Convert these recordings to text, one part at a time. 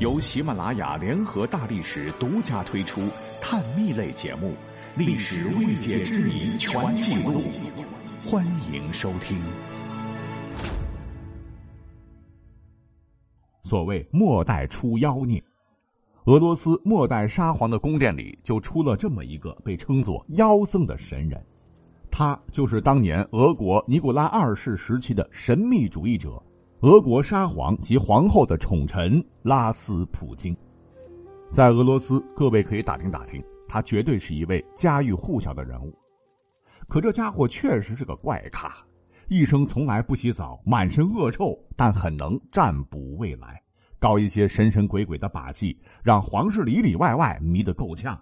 由喜马拉雅联合大历史独家推出探秘类节目《历史未解之谜全记录》，欢迎收听。所谓末代出妖孽，俄罗斯末代沙皇的宫殿里就出了这么一个被称作妖僧的神人，他就是当年俄国尼古拉二世时期的神秘主义者。俄国沙皇及皇后的宠臣拉斯普京，在俄罗斯，各位可以打听打听，他绝对是一位家喻户晓的人物。可这家伙确实是个怪咖，一生从来不洗澡，满身恶臭，但很能占卜未来，搞一些神神鬼鬼的把戏，让皇室里里外外迷得够呛。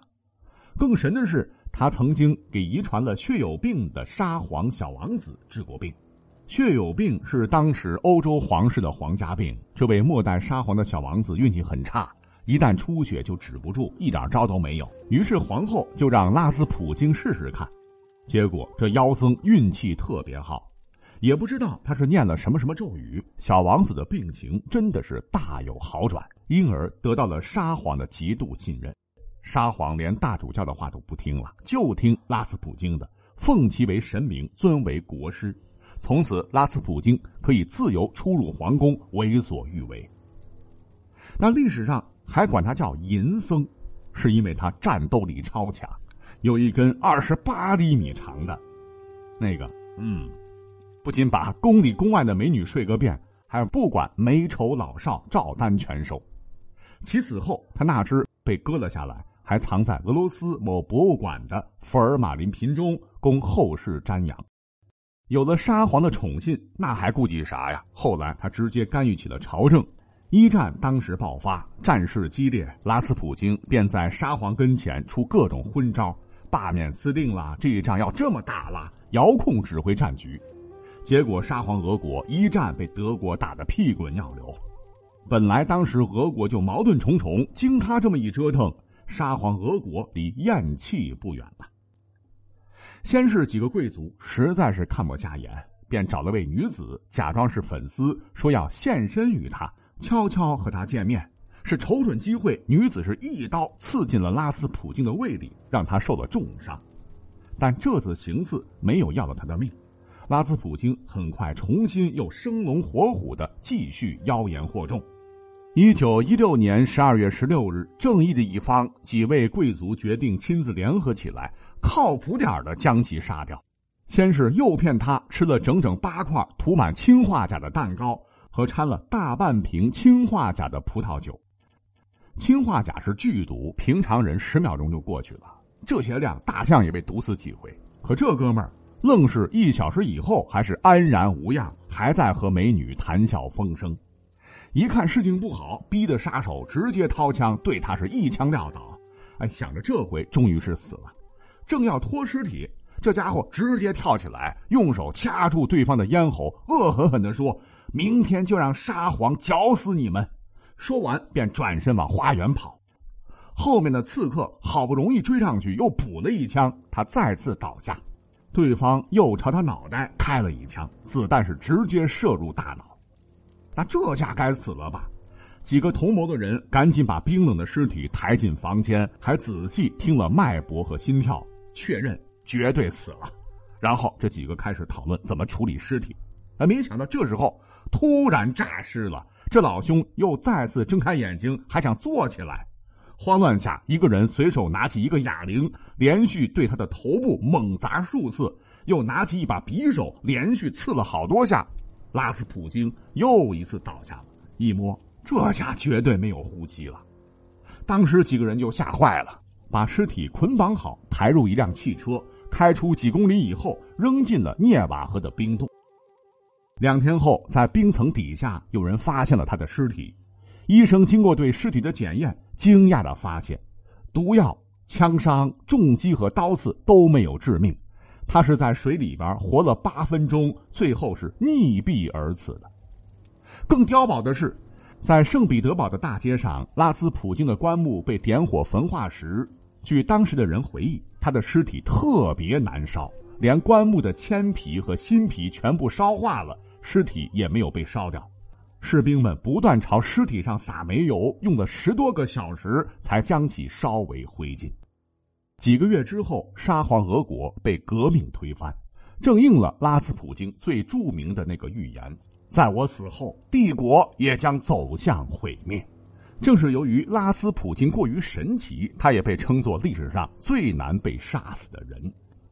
更神的是，他曾经给遗传了血友病的沙皇小王子治过病。血友病是当时欧洲皇室的皇家病。这位末代沙皇的小王子运气很差，一旦出血就止不住，一点招都没有。于是皇后就让拉斯普京试试看。结果这妖僧运气特别好，也不知道他是念了什么什么咒语，小王子的病情真的是大有好转，因而得到了沙皇的极度信任。沙皇连大主教的话都不听了，就听拉斯普京的，奉其为神明，尊为国师。从此，拉斯普京可以自由出入皇宫，为所欲为。但历史上还管他叫银僧，是因为他战斗力超强，有一根二十八厘米长的，那个，嗯，不仅把宫里宫外的美女睡个遍，还不管美丑老少，照单全收。其死后，他那只被割了下来，还藏在俄罗斯某博物馆的福尔马林瓶中，供后世瞻仰。有了沙皇的宠信，那还顾忌啥呀？后来他直接干预起了朝政。一战当时爆发，战事激烈，拉斯普京便在沙皇跟前出各种昏招，罢免司令啦，这一仗要这么打啦，遥控指挥战局。结果沙皇俄国一战被德国打得屁滚尿流。本来当时俄国就矛盾重重，经他这么一折腾，沙皇俄国离咽气不远了。先是几个贵族实在是看不下眼，便找了位女子，假装是粉丝，说要现身于他，悄悄和他见面。是瞅准机会，女子是一刀刺进了拉斯普京的胃里，让他受了重伤。但这次行刺没有要了他的命，拉斯普京很快重新又生龙活虎的继续妖言惑众。一九一六年十二月十六日，正义的一方几位贵族决定亲自联合起来，靠谱点的将其杀掉。先是诱骗他吃了整整八块涂满氰化钾的蛋糕和掺了大半瓶氰化钾的葡萄酒。氰化钾是剧毒，平常人十秒钟就过去了，这些量大象也被毒死几回。可这哥们儿愣是一小时以后还是安然无恙，还在和美女谈笑风生。一看事情不好，逼得杀手直接掏枪对他是一枪撂倒。哎，想着这回终于是死了，正要拖尸体，这家伙直接跳起来，用手掐住对方的咽喉，恶狠狠地说：“明天就让沙皇绞死你们！”说完便转身往花园跑。后面的刺客好不容易追上去，又补了一枪，他再次倒下。对方又朝他脑袋开了一枪，子弹是直接射入大脑。那这下该死了吧？几个同谋的人赶紧把冰冷的尸体抬进房间，还仔细听了脉搏和心跳，确认绝对死了。然后这几个开始讨论怎么处理尸体。啊，没想到这时候突然诈尸了。这老兄又再次睁开眼睛，还想坐起来。慌乱下，一个人随手拿起一个哑铃，连续对他的头部猛砸数次，又拿起一把匕首，连续刺了好多下。拉斯普京又一次倒下了，一摸，这下绝对没有呼吸了。当时几个人就吓坏了，把尸体捆绑好，抬入一辆汽车，开出几公里以后，扔进了涅瓦河的冰洞。两天后，在冰层底下，有人发现了他的尸体。医生经过对尸体的检验，惊讶的发现，毒药、枪伤、重击和刀刺都没有致命。他是在水里边活了八分钟，最后是溺毙而死的。更碉堡的是，在圣彼得堡的大街上，拉斯普京的棺木被点火焚化时，据当时的人回忆，他的尸体特别难烧，连棺木的铅皮和新皮全部烧化了，尸体也没有被烧掉。士兵们不断朝尸体上撒煤油，用了十多个小时才将其烧为灰烬。几个月之后，沙皇俄国被革命推翻，正应了拉斯普京最著名的那个预言：在我死后，帝国也将走向毁灭。正是由于拉斯普京过于神奇，他也被称作历史上最难被杀死的人。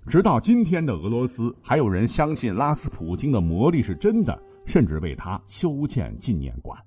直到今天的俄罗斯，还有人相信拉斯普京的魔力是真的，甚至为他修建纪念馆。